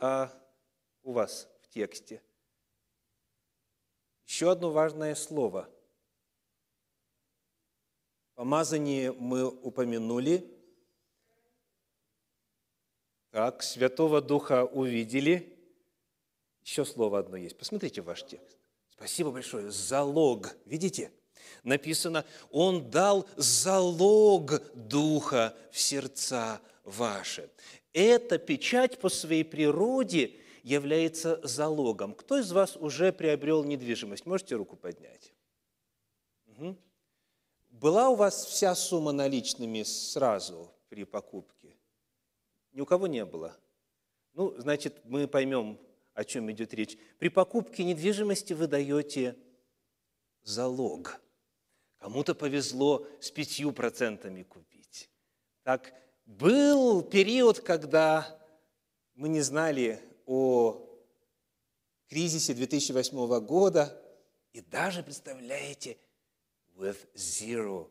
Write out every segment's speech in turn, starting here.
а у вас в тексте? Еще одно важное слово. Помазание мы упомянули. Так, Святого Духа увидели. Еще слово одно есть. Посмотрите ваш текст. Спасибо большое. Залог. Видите? Написано, Он дал залог Духа в сердца ваши. Эта печать по своей природе является залогом. Кто из вас уже приобрел недвижимость? Можете руку поднять? Угу. Была у вас вся сумма наличными сразу при покупке? Ни у кого не было. Ну, значит, мы поймем, о чем идет речь. При покупке недвижимости вы даете залог. Кому-то повезло с пятью процентами купить. Так, был период, когда мы не знали о кризисе 2008 года, и даже, представляете, with zero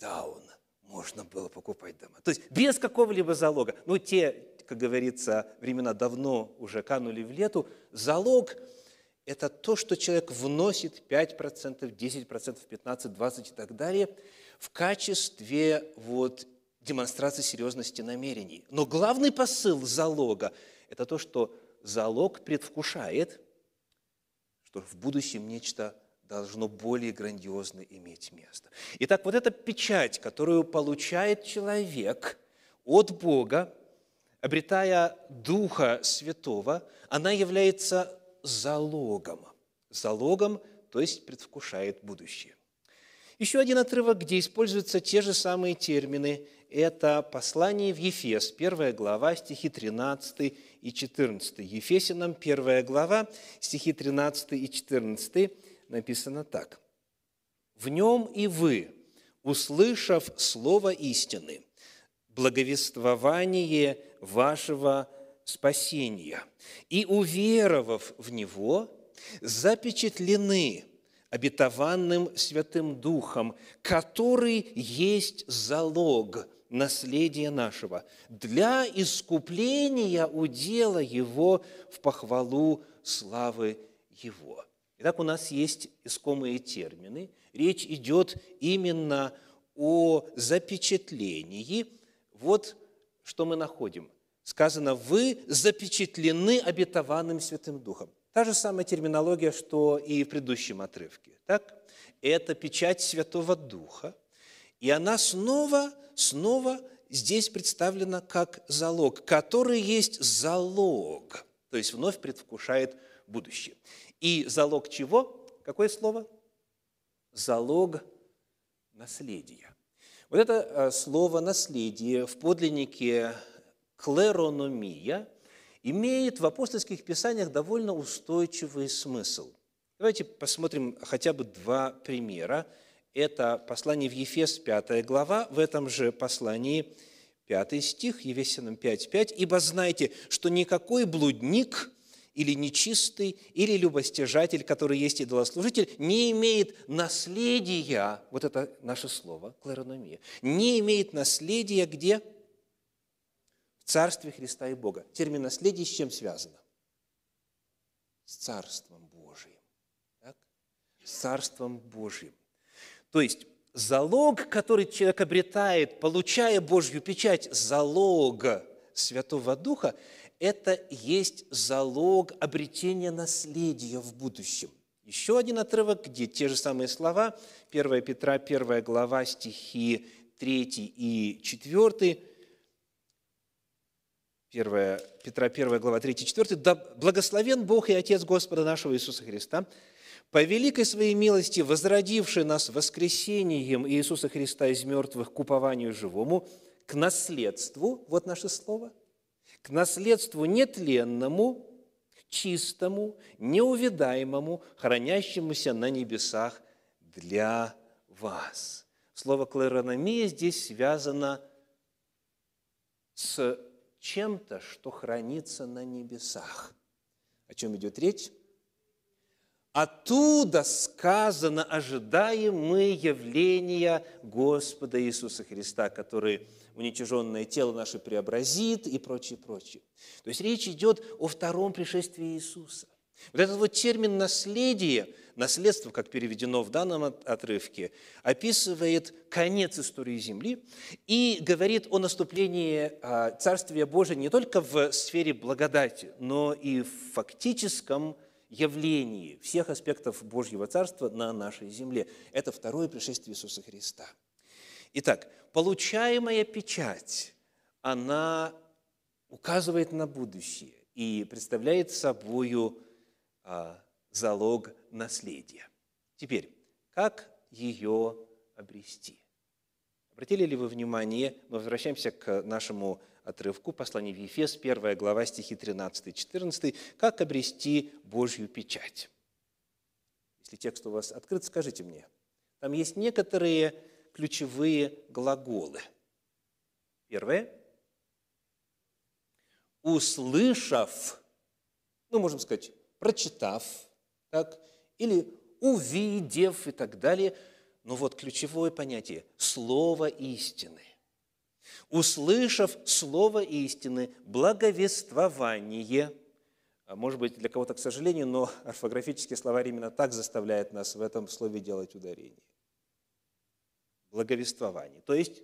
down можно было покупать дома. То есть без какого-либо залога. Ну, те, как говорится, времена давно уже канули в лету. Залог – это то, что человек вносит 5%, 10%, 15%, 20% и так далее в качестве вот, демонстрации серьезности намерений. Но главный посыл залога – это то, что залог предвкушает, что в будущем нечто должно более грандиозно иметь место. Итак, вот эта печать, которую получает человек от Бога, обретая Духа Святого, она является залогом. Залогом, то есть предвкушает будущее. Еще один отрывок, где используются те же самые термины, это послание в Ефес, первая глава, стихи 13 и 14. Ефесянам, первая глава, стихи 13 и 14 написано так. «В нем и вы, услышав слово истины, благовествование вашего спасения, и уверовав в него, запечатлены обетованным Святым Духом, который есть залог наследия нашего для искупления удела его в похвалу славы его». Итак, у нас есть искомые термины. Речь идет именно о запечатлении. Вот что мы находим. Сказано, вы запечатлены обетованным Святым Духом. Та же самая терминология, что и в предыдущем отрывке. Так? Это печать Святого Духа. И она снова, снова здесь представлена как залог, который есть залог, то есть вновь предвкушает будущее. И залог чего? Какое слово? Залог наследия. Вот это э, слово «наследие» в подлиннике «клерономия» имеет в апостольских писаниях довольно устойчивый смысл. Давайте посмотрим хотя бы два примера. Это послание в Ефес, 5 глава, в этом же послании 5 стих, Ефесянам 5.5. «Ибо знайте, что никакой блудник, или нечистый, или любостяжатель, который есть идолослужитель, не имеет наследия, вот это наше слово, кларономия, не имеет наследия где? В Царстве Христа и Бога. Термин наследие с чем связано? С Царством Божиим. Так? С Царством Божиим. То есть, залог, который человек обретает, получая Божью печать, залог Святого Духа – это есть залог обретения наследия в будущем. Еще один отрывок, где те же самые слова, 1 Петра, 1 глава, стихи 3 и 4, 1 Петра, 1 глава, 3 и 4. «Да благословен Бог и Отец Господа нашего Иисуса Христа, по великой своей милости, возродивший нас воскресением Иисуса Христа из мертвых к упованию живому, к наследству, вот наше слово, к наследству нетленному, чистому, неувидаемому, хранящемуся на небесах для вас. Слово «клерономия» здесь связано с чем-то, что хранится на небесах. О чем идет речь? Оттуда сказано, ожидаем мы явления Господа Иисуса Христа, который уничиженное тело наше преобразит и прочее, прочее. То есть речь идет о втором пришествии Иисуса. Вот этот вот термин «наследие», наследство, как переведено в данном отрывке, описывает конец истории Земли и говорит о наступлении а, Царствия Божия не только в сфере благодати, но и в фактическом явлении всех аспектов Божьего Царства на нашей земле. Это второе пришествие Иисуса Христа. Итак, получаемая печать, она указывает на будущее и представляет собою а, залог наследия. Теперь, как ее обрести? Обратили ли вы внимание, мы возвращаемся к нашему отрывку послания в Ефес, 1 глава, стихи 13-14, как обрести Божью печать. Если текст у вас открыт, скажите мне. Там есть некоторые ключевые глаголы. Первое. Услышав, ну, можем сказать, прочитав, так, или увидев и так далее. Но вот ключевое понятие – слово истины. Услышав слово истины, благовествование, а может быть, для кого-то, к сожалению, но орфографический словарь именно так заставляет нас в этом слове делать ударение. Благовествование. То есть,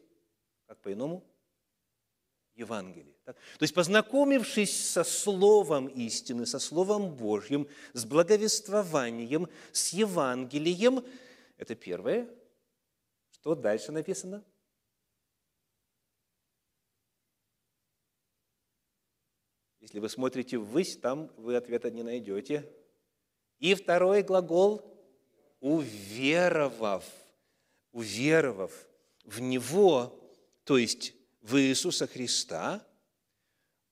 как по-иному? Евангелие. Так? То есть, познакомившись со Словом истины, со Словом Божьим, с благовествованием, с Евангелием, это первое. Что дальше написано? Если вы смотрите ввысь, там вы ответа не найдете. И второй глагол – уверовав. Уверовав в Него, то есть в Иисуса Христа,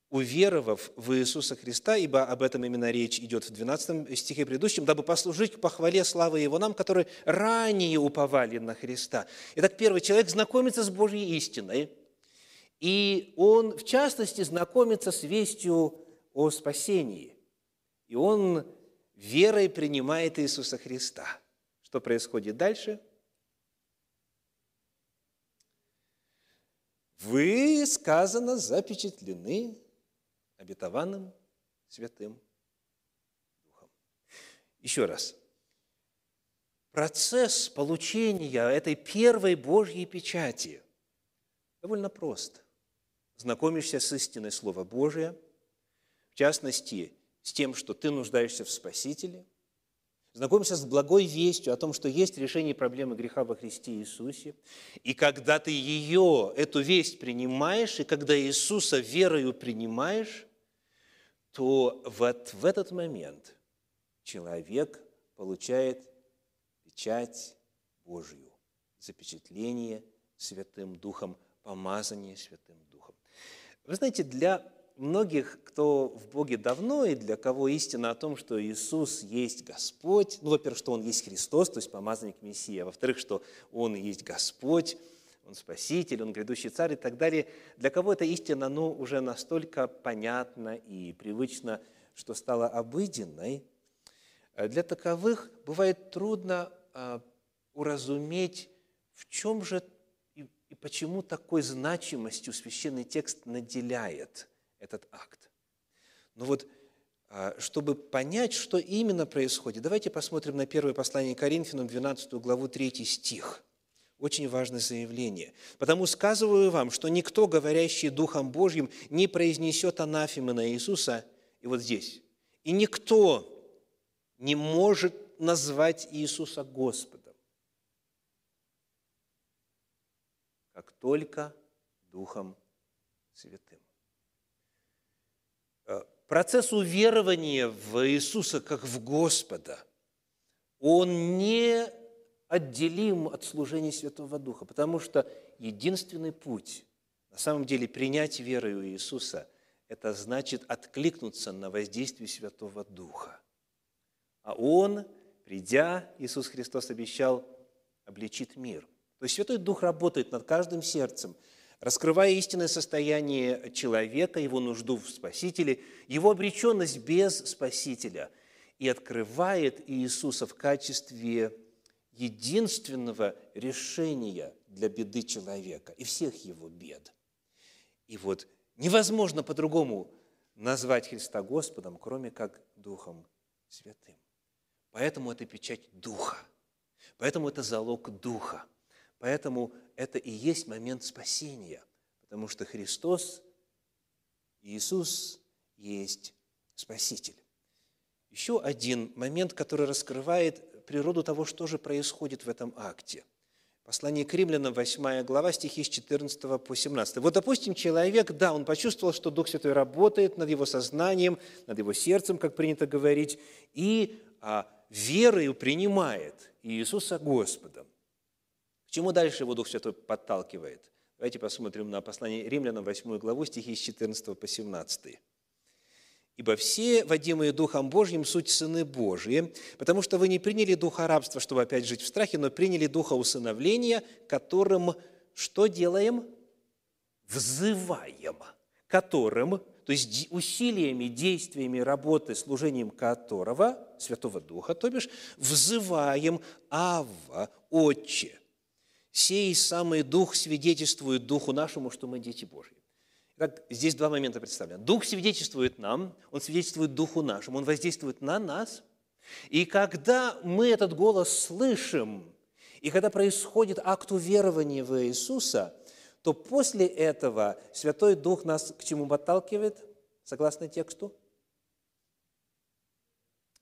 уверовав в Иисуса Христа, ибо об этом именно речь идет в 12 стихе предыдущем, дабы послужить к похвале славы Его нам, которые ранее уповали на Христа. Итак, первый человек знакомится с Божьей истиной, и он, в частности, знакомится с вестью о спасении. И он верой принимает Иисуса Христа. Что происходит дальше – вы, сказано, запечатлены обетованным Святым Духом. Еще раз. Процесс получения этой первой Божьей печати довольно прост. Знакомишься с истиной Слова Божия, в частности, с тем, что ты нуждаешься в Спасителе – знакомишься с благой вестью о том, что есть решение проблемы греха во Христе Иисусе. И когда ты ее, эту весть принимаешь, и когда Иисуса верою принимаешь, то вот в этот момент человек получает печать Божью, запечатление Святым Духом, помазание Святым Духом. Вы знаете, для многих, кто в Боге давно и для кого истина о том, что Иисус есть Господь, ну, во-первых, что Он есть Христос, то есть помазанник Мессия, во-вторых, что Он есть Господь, Он Спаситель, Он грядущий Царь и так далее, для кого эта истина, ну, уже настолько понятна и привычна, что стала обыденной, для таковых бывает трудно а, уразуметь, в чем же почему такой значимостью священный текст наделяет – этот акт. Но вот а, чтобы понять, что именно происходит, давайте посмотрим на первое послание Коринфянам, 12 главу, 3 стих. Очень важное заявление. «Потому сказываю вам, что никто, говорящий Духом Божьим, не произнесет анафемы на Иисуса». И вот здесь. «И никто не может назвать Иисуса Господом, как только Духом Святым» процесс уверования в Иисуса как в Господа, он не отделим от служения Святого Духа, потому что единственный путь на самом деле принять веру в Иисуса – это значит откликнуться на воздействие Святого Духа. А Он, придя, Иисус Христос обещал, обличит мир. То есть Святой Дух работает над каждым сердцем – раскрывая истинное состояние человека, его нужду в Спасителе, его обреченность без Спасителя. и открывает Иисуса в качестве единственного решения для беды человека и всех его бед. И вот невозможно по-другому назвать Христа Господом, кроме как Духом Святым. Поэтому это печать Духа. Поэтому это залог Духа. Поэтому это и есть момент спасения. Потому что Христос, Иисус есть Спаситель. Еще один момент, который раскрывает природу того, что же происходит в этом акте. Послание к римлянам, 8 глава, стихи с 14 по 17. Вот, допустим, человек, да, он почувствовал, что Дух Святой работает над его сознанием, над его сердцем, как принято говорить, и а, верою принимает Иисуса Господом. Чему дальше его Дух Святой подталкивает? Давайте посмотрим на послание римлянам, 8 главу, стихи с 14 по 17. Ибо все, водимые Духом Божьим, суть сыны Божьи, потому что вы не приняли духа рабства, чтобы опять жить в страхе, но приняли духа усыновления, которым что делаем? Взываем, которым, то есть усилиями, действиями, работы, служением которого, Святого Духа, то бишь, взываем Ава, Отче. Сей самый Дух свидетельствует Духу нашему, что мы дети Божьи. Итак, здесь два момента представлены. Дух свидетельствует нам, Он свидетельствует Духу нашему, Он воздействует на нас. И когда мы этот голос слышим, и когда происходит акт уверования в Иисуса, то после этого Святой Дух нас к чему подталкивает, согласно тексту?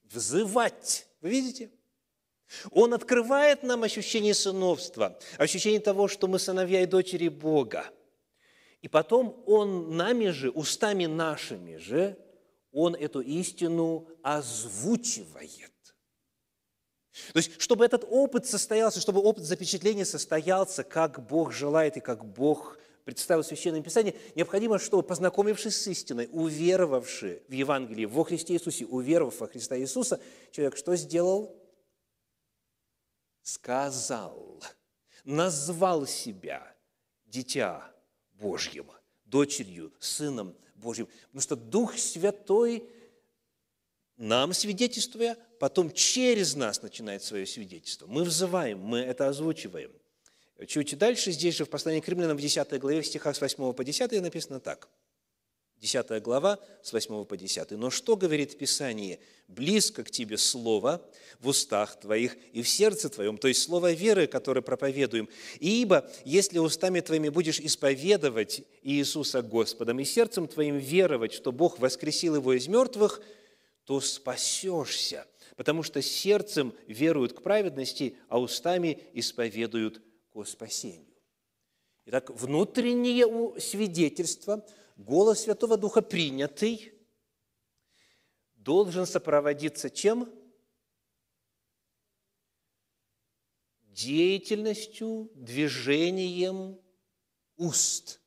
Взывать. Вы видите? Он открывает нам ощущение сыновства, ощущение того, что мы сыновья и дочери Бога – и потом Он нами же, устами нашими же, Он эту истину озвучивает. То есть, чтобы этот опыт состоялся, чтобы опыт запечатления состоялся, как Бог желает и как Бог представил Священное Писание, необходимо, чтобы, познакомившись с истиной, уверовавший в Евангелие, во Христе Иисусе, уверовав во Христа Иисуса, человек что сделал? Сказал, назвал себя дитя Божьим, дочерью, сыном Божьим. Потому что Дух Святой нам свидетельствуя, потом через нас начинает свое свидетельство. Мы взываем, мы это озвучиваем. Чуть дальше, здесь же в послании к римлянам в 10 главе, в стихах с 8 по 10 написано так – 10 глава, с 8 по 10. «Но что говорит Писание? Близко к тебе слово в устах твоих и в сердце твоем, то есть слово веры, которое проповедуем. Ибо если устами твоими будешь исповедовать Иисуса Господом и сердцем твоим веровать, что Бог воскресил его из мертвых, то спасешься, потому что сердцем веруют к праведности, а устами исповедуют к спасению». Итак, внутреннее свидетельство – голос Святого Духа принятый должен сопроводиться чем? Деятельностью, движением уст.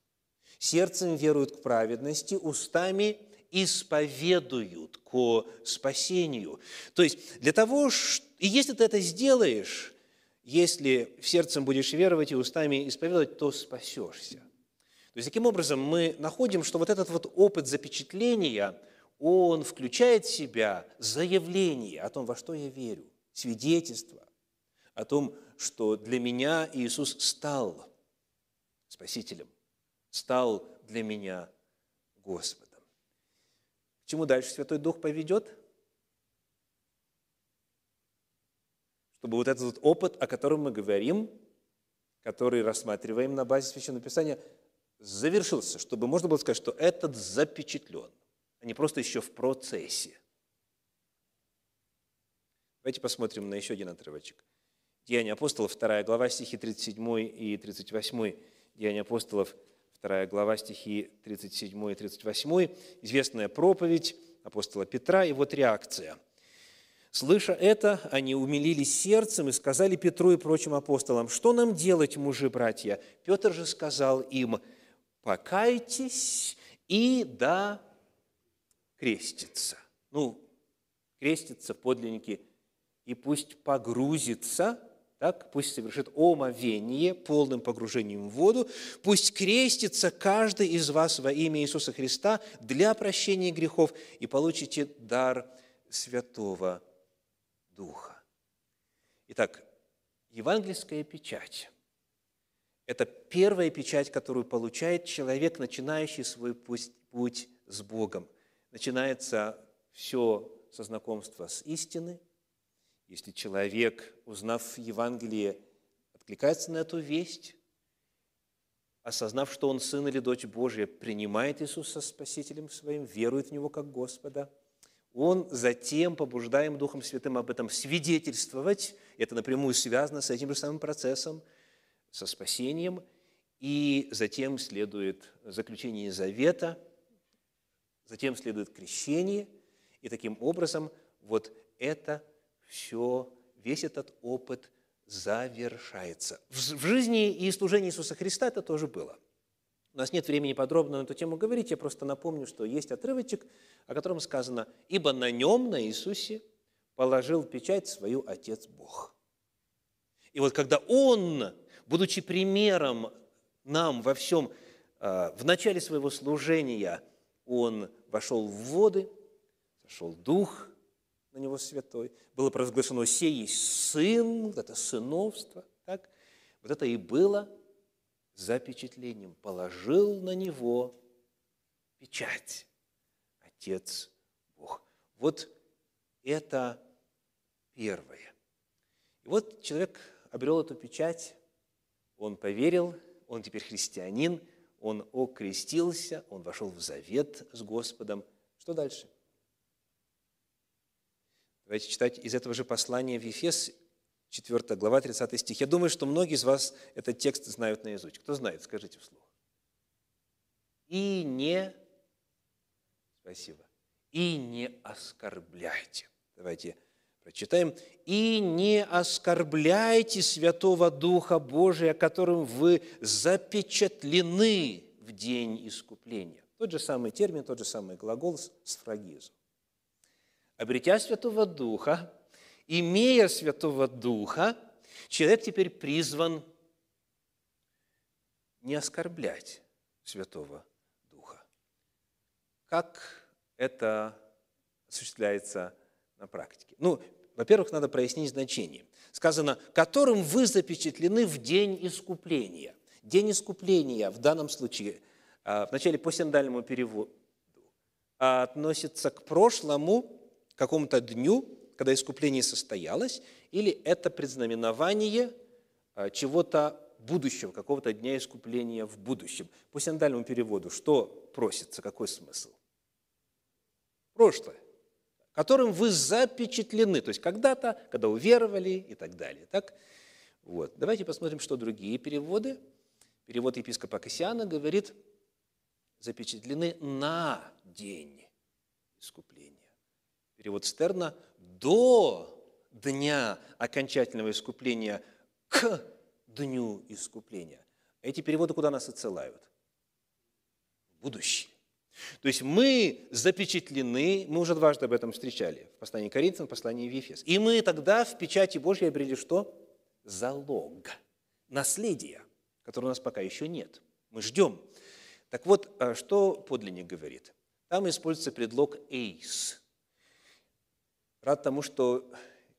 Сердцем веруют к праведности, устами исповедуют к спасению. То есть для того, и если ты это сделаешь, если в сердцем будешь веровать и устами исповедовать, то спасешься. То есть, таким образом, мы находим, что вот этот вот опыт запечатления, он включает в себя заявление о том, во что я верю, свидетельство о том, что для меня Иисус стал Спасителем, стал для меня Господом. К чему дальше Святой Дух поведет? Чтобы вот этот вот опыт, о котором мы говорим, который рассматриваем на базе Священного Писания – завершился, чтобы можно было сказать, что этот запечатлен, а не просто еще в процессе. Давайте посмотрим на еще один отрывочек. Деяния апостолов, 2 глава, стихи 37 и 38. Деяния апостолов, 2 глава, стихи 37 и 38. Известная проповедь апостола Петра, и вот реакция. Слыша это, они умилились сердцем и сказали Петру и прочим апостолам, что нам делать, мужи, братья? Петр же сказал им – покайтесь и да крестится. Ну, крестится в подлиннике, и пусть погрузится, так, пусть совершит омовение полным погружением в воду, пусть крестится каждый из вас во имя Иисуса Христа для прощения грехов, и получите дар Святого Духа. Итак, евангельская печать – это первая печать, которую получает человек, начинающий свой путь, путь с Богом. Начинается все со знакомства с истиной. Если человек, узнав Евангелие, откликается на эту весть, осознав, что он сын или дочь Божия, принимает Иисуса Спасителем своим, верует в Него как Господа, он затем, побуждаем Духом Святым об этом свидетельствовать, это напрямую связано с этим же самым процессом, со спасением, и затем следует заключение завета, затем следует крещение, и таким образом вот это все, весь этот опыт завершается. В жизни и служении Иисуса Христа это тоже было. У нас нет времени подробно на эту тему говорить, я просто напомню, что есть отрывочек, о котором сказано «Ибо на нем, на Иисусе, положил печать свою Отец Бог». И вот когда Он, будучи примером нам во всем, а, в начале своего служения, Он вошел в воды, сошел Дух, на него святой, было провозглашено «Сей Сын», вот это сыновство, так? Вот это и было запечатлением. Положил на него печать Отец Бог. Вот это первое. И вот человек обрел эту печать, он поверил, он теперь христианин, он окрестился, он вошел в завет с Господом. Что дальше? Давайте читать из этого же послания в Ефес, 4 глава, 30 стих. Я думаю, что многие из вас этот текст знают наизусть. Кто знает, скажите вслух. И не, спасибо, и не оскорбляйте. Давайте прочитаем. «И не оскорбляйте Святого Духа Божия, которым вы запечатлены в день искупления». Тот же самый термин, тот же самый глагол с фрагизом обретя Святого Духа, имея Святого Духа, человек теперь призван не оскорблять Святого Духа. Как это осуществляется на практике? Ну, во-первых, надо прояснить значение. Сказано, которым вы запечатлены в день искупления. День искупления в данном случае, а, в начале по синдальному переводу, относится к прошлому какому-то дню, когда искупление состоялось, или это предзнаменование а, чего-то будущего, какого-то дня искупления в будущем. По синдальному переводу что просится, какой смысл? Прошлое, которым вы запечатлены, то есть когда-то, когда уверовали и так далее. Так? Вот. Давайте посмотрим, что другие переводы. Перевод епископа Кассиана говорит, запечатлены на день искупления перевод Стерна, до дня окончательного искупления к дню искупления. Эти переводы куда нас отсылают? В будущее. То есть мы запечатлены, мы уже дважды об этом встречали, в послании Коринфянам, в послании в Ефес. И мы тогда в печати Божьей обрели что? Залог, наследие, которого у нас пока еще нет. Мы ждем. Так вот, а что подлинник говорит? Там используется предлог «эйс», Рад тому, что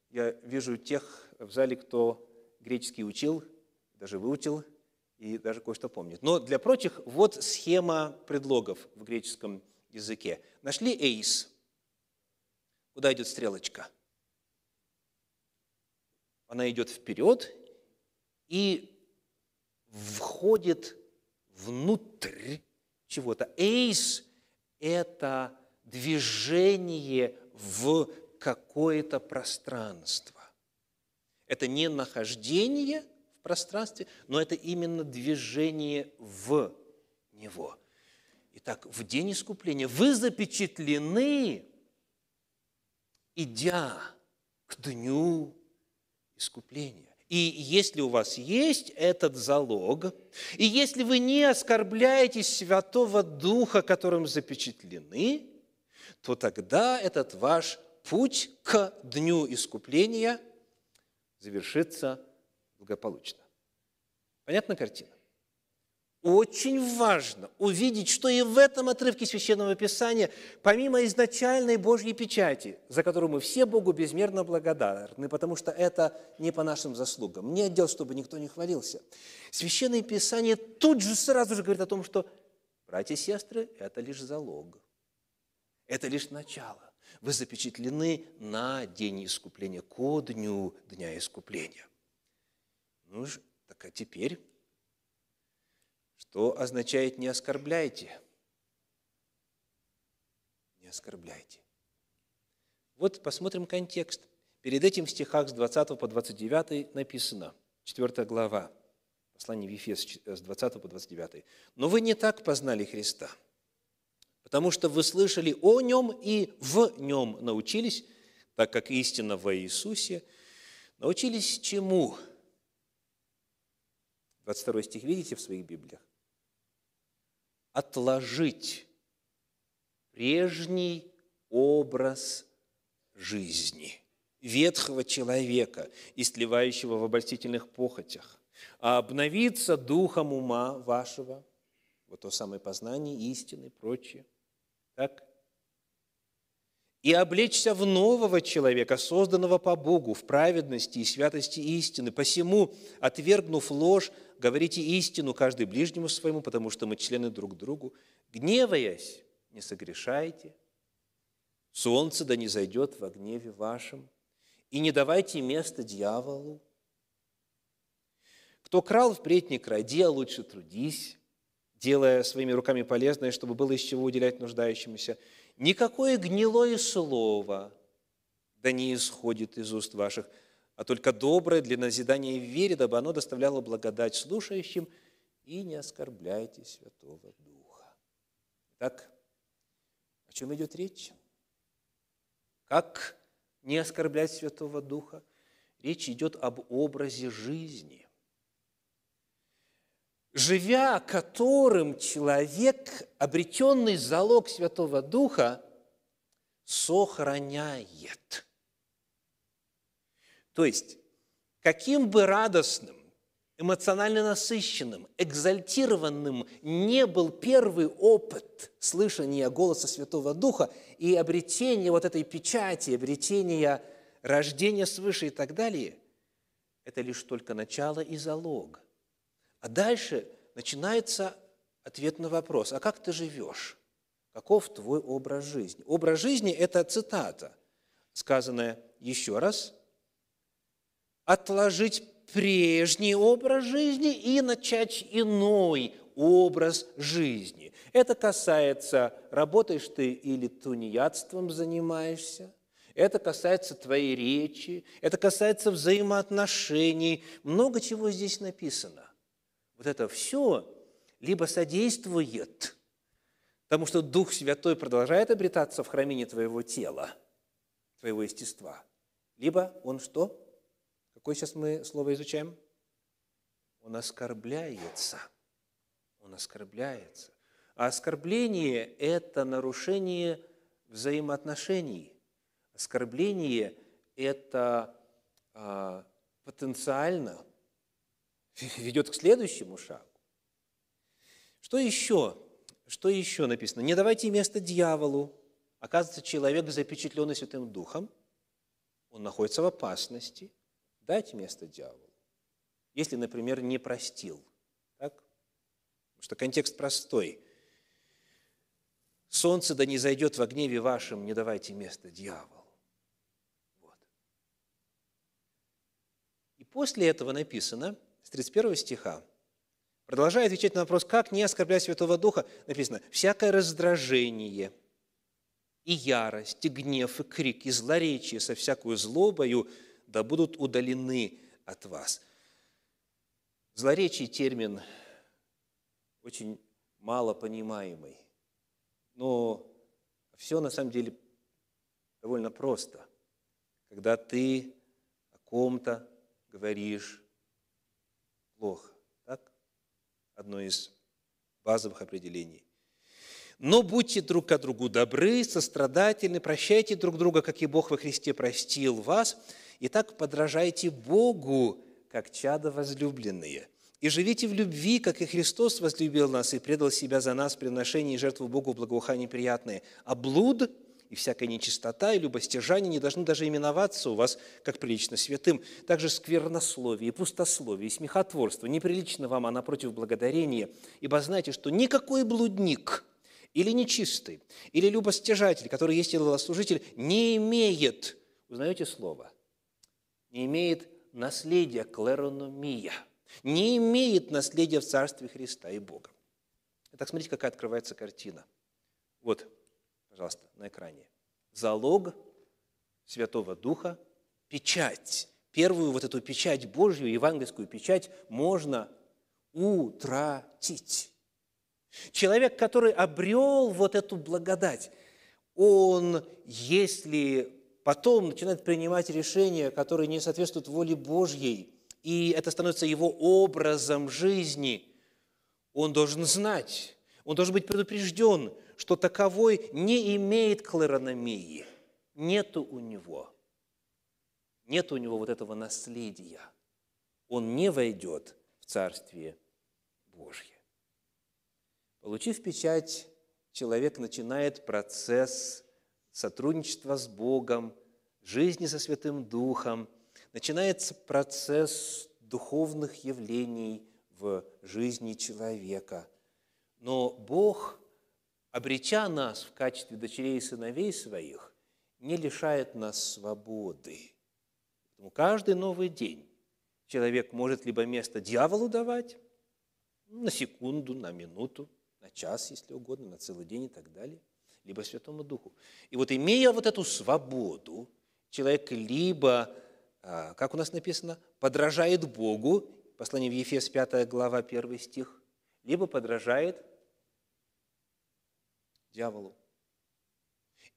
я вижу тех в зале, кто греческий учил, даже выучил и даже кое-что помнит. Но для прочих вот схема предлогов в греческом языке. Нашли эйс. Куда идет стрелочка? Она идет вперед и входит внутрь чего-то. Эйс – это движение в какое-то пространство. Это не нахождение пространстве, но это именно движение в него. Итак, в день искупления вы запечатлены, идя к дню искупления. И если у вас есть этот залог, и если вы не оскорбляете Святого Духа, которым запечатлены, то тогда этот ваш путь к дню искупления завершится благополучно. Понятна картина? очень важно увидеть, что и в этом отрывке Священного Писания, помимо изначальной Божьей печати, за которую мы все Богу безмерно благодарны, потому что это не по нашим заслугам, не отдел, чтобы никто не хвалился, Священное Писание тут же сразу же говорит о том, что, братья и сестры, это лишь залог, это лишь начало. Вы запечатлены на день искупления, ко дню Дня искупления. Ну, так а теперь что означает «не оскорбляйте». Не оскорбляйте. Вот посмотрим контекст. Перед этим в стихах с 20 по 29 написано, 4 глава, послание в Ефес с 20 по 29. «Но вы не так познали Христа, потому что вы слышали о Нем и в Нем научились, так как истина во Иисусе, научились чему?» 22 стих видите в своих Библиях? отложить прежний образ жизни ветхого человека, истлевающего в обольстительных похотях, а обновиться духом ума вашего, вот то самое познание истины и прочее, так? И облечься в нового человека, созданного по Богу, в праведности и святости истины. Посему, отвергнув ложь, говорите истину каждый ближнему своему, потому что мы члены друг другу. Гневаясь, не согрешайте. Солнце да не зайдет во гневе вашем. И не давайте место дьяволу. Кто крал, впредь не кради, а лучше трудись, делая своими руками полезное, чтобы было из чего уделять нуждающимся. Никакое гнилое слово да не исходит из уст ваших – а только доброе для назидания в вере, дабы оно доставляло благодать слушающим, и не оскорбляйте Святого Духа. Так, о чем идет речь? Как не оскорблять Святого Духа? Речь идет об образе жизни, живя которым человек, обретенный залог Святого Духа, сохраняет – то есть, каким бы радостным, эмоционально насыщенным, экзальтированным не был первый опыт слышания голоса Святого Духа и обретения вот этой печати, обретения рождения свыше и так далее, это лишь только начало и залог. А дальше начинается ответ на вопрос, а как ты живешь? Каков твой образ жизни? Образ жизни – это цитата, сказанная еще раз – отложить прежний образ жизни и начать иной образ жизни. Это касается, работаешь ты или тунеядством занимаешься, это касается твоей речи, это касается взаимоотношений, много чего здесь написано. Вот это все либо содействует тому, что Дух Святой продолжает обретаться в храмине твоего тела, твоего естества, либо он что? Какое сейчас мы слово изучаем? Он оскорбляется. Он оскорбляется. А оскорбление – это нарушение взаимоотношений. Оскорбление – это а, потенциально ведет к следующему шагу. Что еще? Что еще написано? Не давайте место дьяволу. Оказывается, человек, запечатленный Святым Духом, он находится в опасности – дать место дьяволу. Если, например, не простил. Так? Потому что контекст простой. Солнце да не зайдет во гневе вашем, не давайте место дьяволу. Вот. И после этого написано, с 31 стиха, продолжая отвечать на вопрос, как не оскорблять Святого Духа, написано, «Всякое раздражение и ярость, и гнев, и крик, и злоречие со всякую злобою – да будут удалены от вас. Злоречий термин очень мало понимаемый, но все на самом деле довольно просто. Когда ты о ком-то говоришь плохо, так? Одно из базовых определений. Но будьте друг к другу добры, сострадательны, прощайте друг друга, как и Бог во Христе простил вас – Итак, подражайте Богу, как чада возлюбленные, и живите в любви, как и Христос возлюбил нас и предал себя за нас при приношении и жертву Богу благоухание приятное. А блуд и всякая нечистота и любостяжание не должны даже именоваться у вас, как прилично святым. Также сквернословие, пустословие, смехотворство неприлично вам, а напротив благодарения. Ибо знайте, что никакой блудник или нечистый, или любостяжатель, который есть идолослужитель, не имеет, узнаете слово, не имеет наследия клерономия, не имеет наследия в Царстве Христа и Бога. Итак, смотрите, какая открывается картина. Вот пожалуйста, на экране. Залог Святого Духа, печать. Первую вот эту печать Божью, евангельскую печать, можно утратить. Человек, который обрел вот эту благодать, он, если потом начинает принимать решения, которые не соответствуют воле Божьей, и это становится его образом жизни, он должен знать, он должен быть предупрежден, что таковой не имеет клерономии, нету у него, нет у него вот этого наследия. Он не войдет в Царствие Божье. Получив печать, человек начинает процесс сотрудничества с Богом, жизни со Святым Духом, начинается процесс духовных явлений в жизни человека. Но Бог обретя нас в качестве дочерей и сыновей своих, не лишает нас свободы. Поэтому каждый новый день человек может либо место дьяволу давать, на секунду, на минуту, на час, если угодно, на целый день и так далее, либо Святому Духу. И вот имея вот эту свободу, человек либо, а, как у нас написано, подражает Богу, послание в Ефес 5 глава 1 стих, либо подражает дьяволу.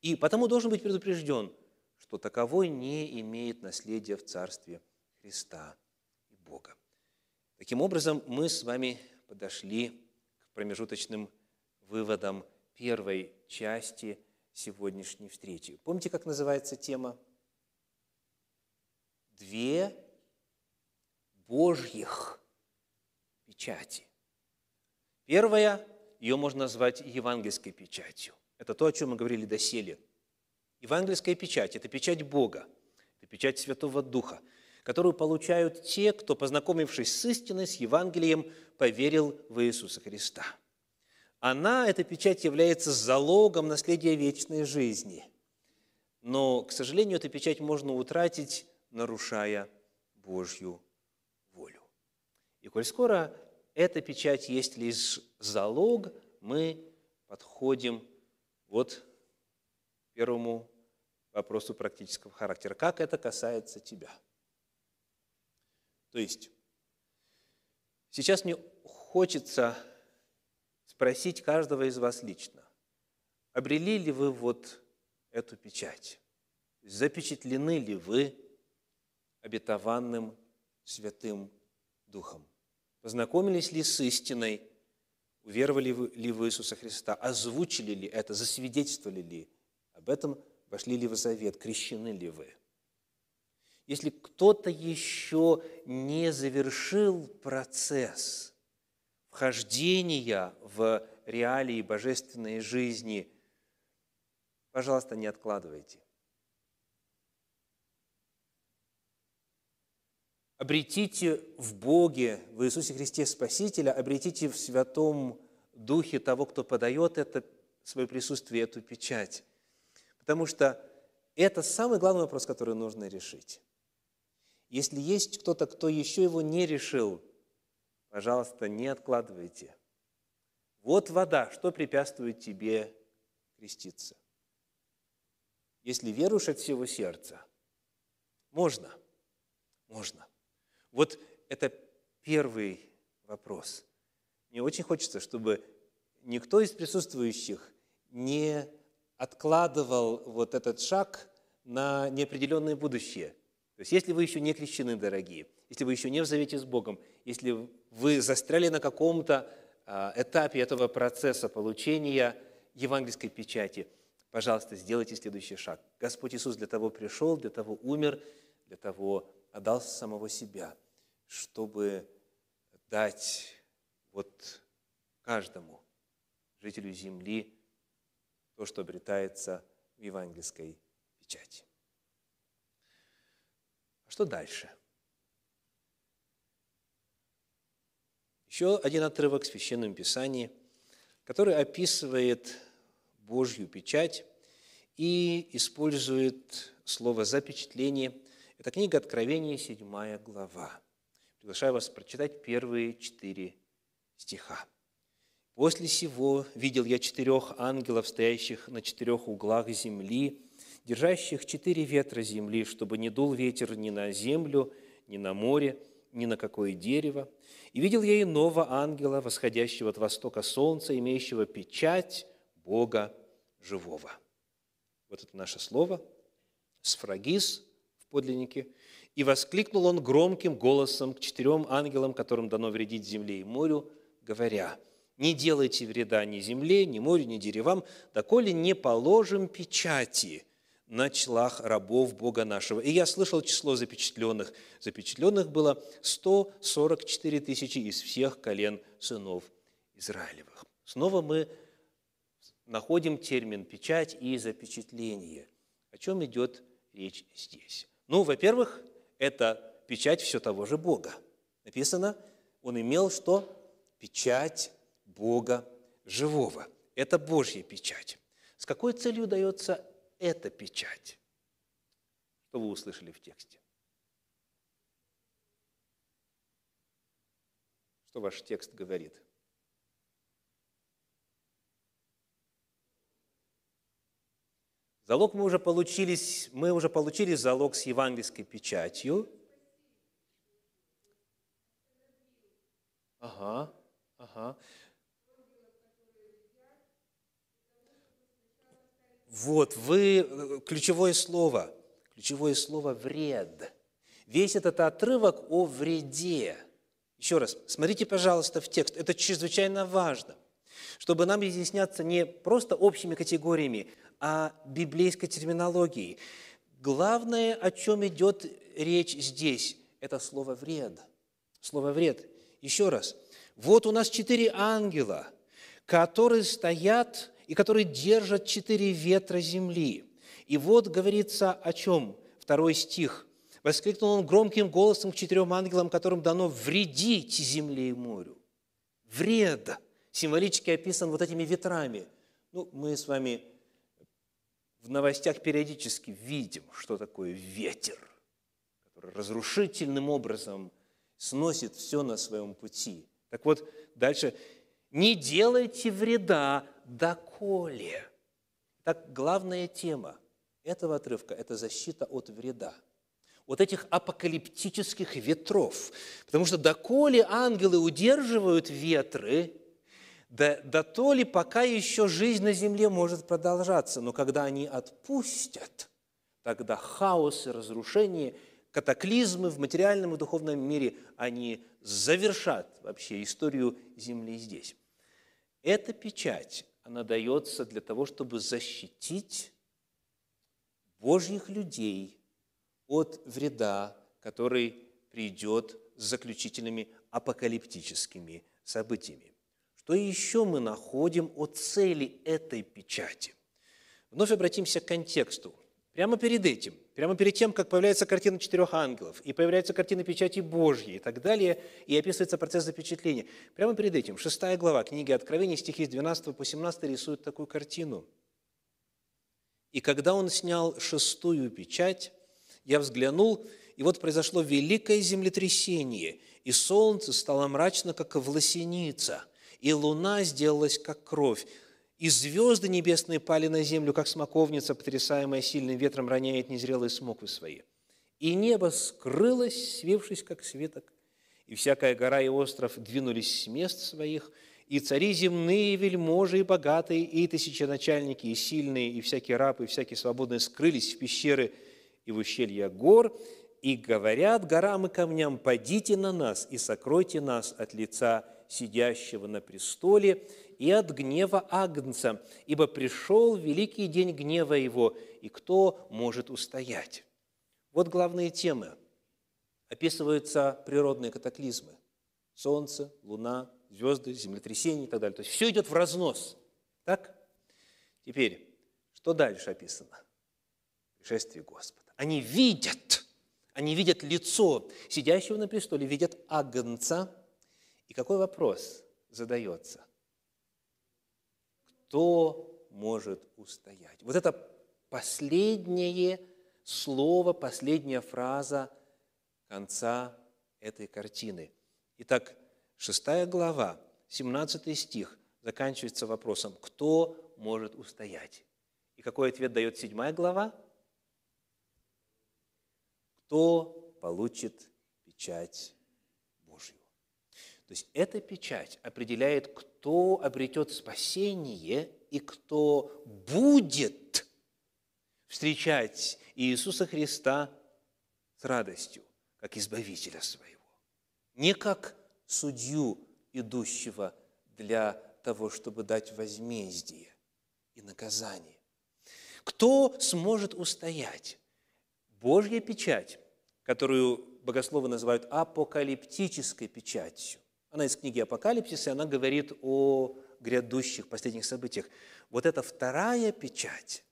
И потому должен быть предупрежден, что таковой не имеет наследия в Царстве Христа и Бога. Таким образом, мы с вами подошли к промежуточным выводам первой части сегодняшней встречи. Помните, как называется тема? Две Божьих печати. Первая ее можно назвать евангельской печатью. Это то, о чем мы говорили доселе. Евангельская печать – это печать Бога, это печать Святого Духа, которую получают те, кто, познакомившись с истиной, с Евангелием, поверил в Иисуса Христа. Она, эта печать, является залогом наследия вечной жизни. Но, к сожалению, эту печать можно утратить, нарушая Божью волю. И коль скоро эта печать есть лишь залог, мы подходим вот к первому вопросу практического характера. Как это касается тебя? То есть, сейчас мне хочется спросить каждого из вас лично, обрели ли вы вот эту печать? Запечатлены ли вы обетованным Святым Духом? Познакомились ли с истиной? Уверовали ли в Иисуса Христа? Озвучили ли это? Засвидетельствовали ли? Об этом вошли ли в завет? Крещены ли вы? Если кто-то еще не завершил процесс вхождения в реалии божественной жизни, пожалуйста, не откладывайте. Обретите в Боге, в Иисусе Христе Спасителя, обретите в Святом Духе того, кто подает это свое присутствие, эту печать. Потому что это самый главный вопрос, который нужно решить. Если есть кто-то, кто еще его не решил, пожалуйста, не откладывайте. Вот вода, что препятствует тебе креститься? Если веруешь от всего сердца, можно, можно. Вот это первый вопрос. Мне очень хочется, чтобы никто из присутствующих не откладывал вот этот шаг на неопределенное будущее. То есть, если вы еще не крещены, дорогие, если вы еще не в завете с Богом, если вы застряли на каком-то а, этапе этого процесса получения евангельской печати, пожалуйста, сделайте следующий шаг. Господь Иисус для того пришел, для того умер, для того отдал самого себя, чтобы дать вот каждому жителю земли то, что обретается в евангельской печати. А что дальше? Еще один отрывок в Священном Писании, который описывает Божью печать и использует слово «запечатление». Это книга Откровения, 7 глава. Приглашаю вас прочитать первые четыре стиха. «После сего видел я четырех ангелов, стоящих на четырех углах земли, держащих четыре ветра земли, чтобы не дул ветер ни на землю, ни на море, ни на какое дерево. И видел я иного ангела, восходящего от востока солнца, имеющего печать Бога живого». Вот это наше слово, сфрагис в подлиннике. «И воскликнул он громким голосом к четырем ангелам, которым дано вредить земле и морю, говоря, «Не делайте вреда ни земле, ни морю, ни деревам, доколе не положим печати на челах рабов Бога нашего». И я слышал число запечатленных. Запечатленных было 144 тысячи из всех колен сынов Израилевых. Снова мы находим термин «печать» и «запечатление». О чем идет речь здесь? Ну, во-первых, это печать все того же Бога. Написано, он имел что? Печать Бога живого. Это Божья печать. С какой целью дается эта печать? Что вы услышали в тексте? Что ваш текст говорит? Залог мы уже получили, мы уже получили залог с евангельской печатью. Ага, ага. Вот, вы, ключевое слово, ключевое слово «вред». Весь этот отрывок о вреде. Еще раз, смотрите, пожалуйста, в текст. Это чрезвычайно важно, чтобы нам изъясняться не просто общими категориями, о библейской терминологии. Главное, о чем идет речь здесь, это слово «вред». Слово «вред». Еще раз. Вот у нас четыре ангела, которые стоят и которые держат четыре ветра земли. И вот говорится о чем? Второй стих. Воскликнул он громким голосом к четырем ангелам, которым дано вредить земле и морю. Вред символически описан вот этими ветрами. Ну, мы с вами в новостях периодически видим, что такое ветер, который разрушительным образом сносит все на своем пути. Так вот, дальше. «Не делайте вреда, доколе». Так, главная тема этого отрывка – это защита от вреда от этих апокалиптических ветров. Потому что доколе ангелы удерживают ветры, да, да то ли пока еще жизнь на земле может продолжаться, но когда они отпустят, тогда хаос и разрушение, катаклизмы в материальном и духовном мире, они завершат вообще историю земли здесь. Эта печать, она дается для того, чтобы защитить Божьих людей от вреда, который придет с заключительными апокалиптическими событиями. Что еще мы находим о цели этой печати? Вновь обратимся к контексту. Прямо перед этим, прямо перед тем, как появляется картина четырех ангелов, и появляется картина печати Божьей и так далее, и описывается процесс запечатления. Прямо перед этим, шестая глава книги Откровения, стихи с 12 по 17 рисует такую картину. «И когда он снял шестую печать, я взглянул, и вот произошло великое землетрясение, и солнце стало мрачно, как власеница, и луна сделалась, как кровь, и звезды небесные пали на землю, как смоковница, потрясаемая сильным ветром, роняет незрелые смоквы свои. И небо скрылось, свившись, как светок, и всякая гора и остров двинулись с мест своих, и цари земные, и вельможи, и богатые, и тысяченачальники, и сильные, и всякие рабы, и всякие свободные скрылись в пещеры и в ущелья гор, и говорят горам и камням, «Падите на нас и сокройте нас от лица сидящего на престоле и от гнева Агнца, ибо пришел великий день гнева его, и кто может устоять?» Вот главные темы. Описываются природные катаклизмы, солнце, луна, звезды, землетрясения и так далее. То есть все идет в разнос. Так? Теперь, что дальше описано? Пришествие Господа. Они видят, они видят лицо сидящего на престоле, видят Агнца. И какой вопрос задается? Кто может устоять? Вот это последнее слово, последняя фраза конца этой картины. Итак, шестая глава, 17 стих заканчивается вопросом, кто может устоять? И какой ответ дает седьмая глава? Кто получит печать? То есть эта печать определяет, кто обретет спасение и кто будет встречать Иисуса Христа с радостью, как Избавителя своего. Не как судью, идущего для того, чтобы дать возмездие и наказание. Кто сможет устоять? Божья печать, которую богословы называют апокалиптической печатью. Она из книги Апокалипсиса, она говорит о грядущих последних событиях. Вот эта вторая печать,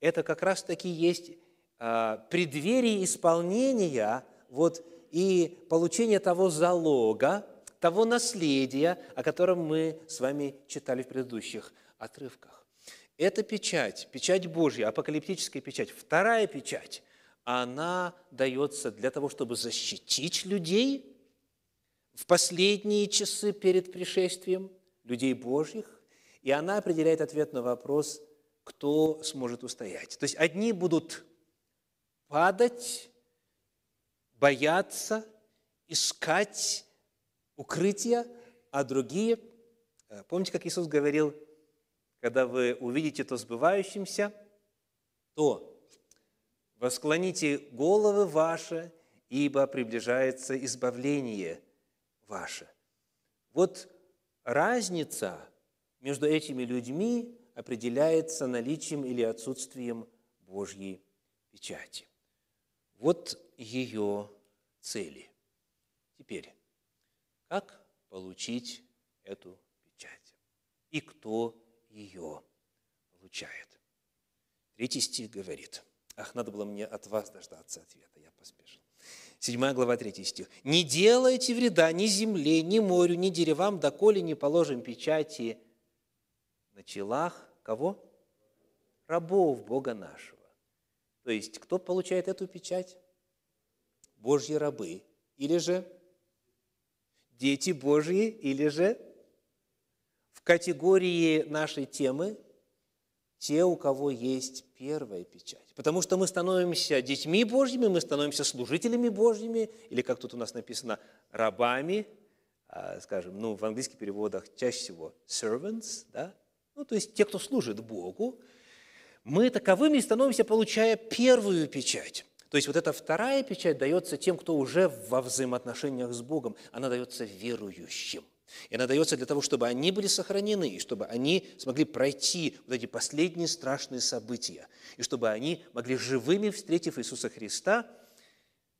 это как раз-таки есть а, преддверие исполнения вот и получения того залога, того наследия, о котором мы с вами читали в предыдущих отрывках. Эта печать, печать Божья, апокалиптическая печать, вторая печать, она дается для того, чтобы защитить людей в последние часы перед пришествием, людей Божьих, и она определяет ответ на вопрос, кто сможет устоять. То есть одни будут падать, бояться, искать укрытия, а другие, э, помните, как Иисус говорил, когда вы увидите то сбывающимся, то восклоните головы ваши, ибо приближается избавление ваше. Вот разница между этими людьми определяется наличием или отсутствием Божьей печати. Вот ее цели. Теперь, как получить эту печать? И кто ее получает? Третий стих говорит – Ах, надо было мне от вас дождаться ответа, я поспешил. Седьмая глава, третий стих. «Не делайте вреда ни земле, ни морю, ни деревам, доколе не положим печати на челах кого? Рабов Бога нашего». То есть, кто получает эту печать? Божьи рабы. Или же дети Божьи, или же в категории нашей темы те, у кого есть первая печать. Потому что мы становимся детьми Божьими, мы становимся служителями Божьими, или как тут у нас написано, рабами, а, скажем, ну, в английских переводах чаще всего servants, да? ну, то есть те, кто служит Богу, мы таковыми становимся, получая первую печать. То есть вот эта вторая печать дается тем, кто уже во взаимоотношениях с Богом, она дается верующим. И она дается для того, чтобы они были сохранены, и чтобы они смогли пройти вот эти последние страшные события, и чтобы они могли живыми, встретив Иисуса Христа,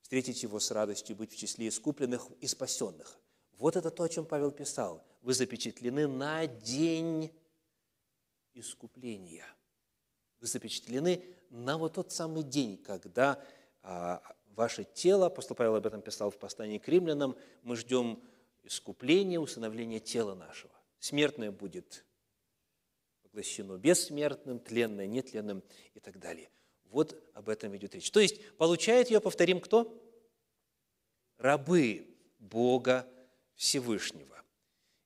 встретить Его с радостью, быть в числе искупленных и спасенных. Вот это то, о чем Павел писал. Вы запечатлены на день искупления. Вы запечатлены на вот тот самый день, когда а, ваше тело, апостол Павел об этом писал в послании к римлянам, мы ждем искупление, усыновление тела нашего. Смертное будет поглощено бессмертным, тленное нетленным и так далее. Вот об этом идет речь. То есть получает ее, повторим, кто? Рабы Бога Всевышнего.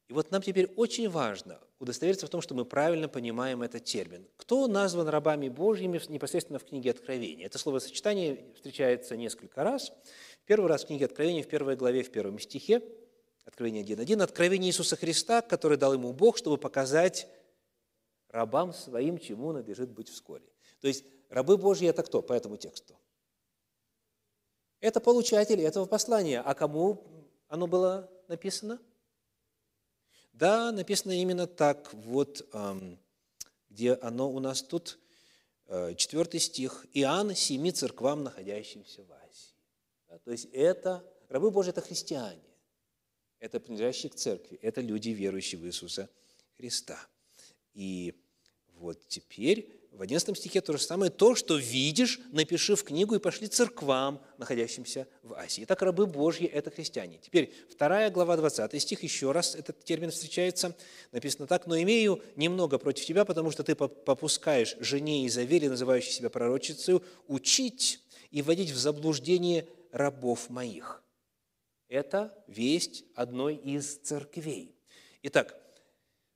И вот нам теперь очень важно удостовериться в том, что мы правильно понимаем этот термин. Кто назван рабами Божьими непосредственно в книге Откровения? Это словосочетание встречается несколько раз. Первый раз в книге Откровения, в первой главе, в первом стихе – Откровение 1.1, откровение Иисуса Христа, который дал ему Бог, чтобы показать рабам своим, чему надлежит быть вскоре. То есть рабы Божьи – это кто по этому тексту? Это получатели этого послания. А кому оно было написано? Да, написано именно так, вот где оно у нас тут, э, четвертый стих. «Иоанн семи церквам, находящимся в Азии». то есть это, рабы Божьи – это христиане. Это принадлежащие к церкви, это люди, верующие в Иисуса Христа. И вот теперь в 11 стихе то же самое. «То, что видишь, напиши в книгу и пошли церквам, находящимся в Асии». Итак, рабы Божьи – это христиане. Теперь вторая глава, 20 стих, еще раз этот термин встречается. Написано так. «Но имею немного против тебя, потому что ты попускаешь жене Изавели, называющей себя пророчицей, учить и вводить в заблуждение рабов моих». Это весть одной из церквей. Итак,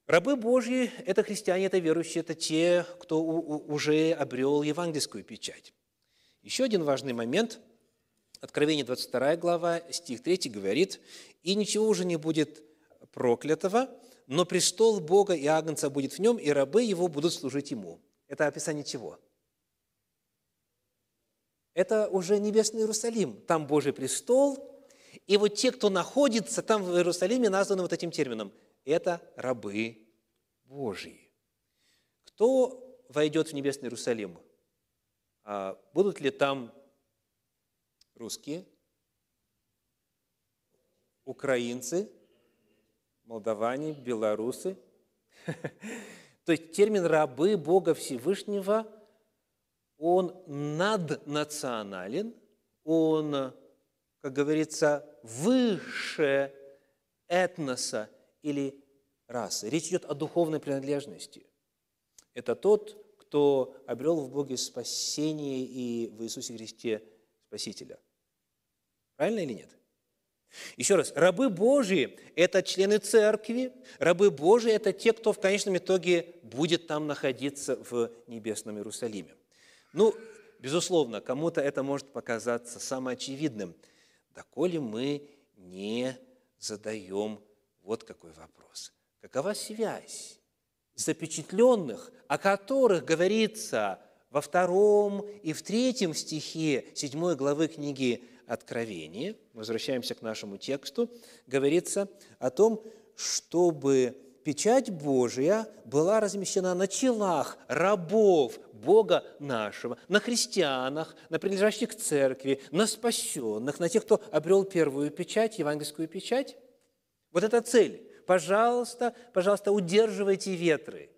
Рабы Божьи – это христиане, это верующие, это те, кто уже обрел евангельскую печать. Еще один важный момент. Откровение 22 глава, стих 3 говорит, «И ничего уже не будет проклятого, но престол Бога и Агнца будет в нем, и рабы его будут служить ему». Это описание чего? Это уже небесный Иерусалим. Там Божий престол, и вот те, кто находится там в Иерусалиме, названы вот этим термином – это рабы Божьи. Кто войдет в небесный Иерусалим? А будут ли там русские, украинцы, молдаване, белорусы? То есть термин «рабы Бога Всевышнего», он наднационален, он, как говорится, выше этноса или расы. Речь идет о духовной принадлежности. Это тот, кто обрел в Боге спасение и в Иисусе Христе Спасителя. Правильно или нет? Еще раз, рабы Божьи – это члены церкви, рабы Божьи – это те, кто в конечном итоге будет там находиться в небесном Иерусалиме. Ну, безусловно, кому-то это может показаться самоочевидным, доколе мы не задаем вот какой вопрос. Какова связь запечатленных, о которых говорится во втором и в третьем стихе седьмой главы книги Откровения, возвращаемся к нашему тексту, говорится о том, чтобы печать Божия была размещена на челах рабов Бога нашего, на христианах, на принадлежащих к церкви, на спасенных, на тех, кто обрел первую печать, евангельскую печать, вот эта цель. Пожалуйста, пожалуйста, удерживайте ветры.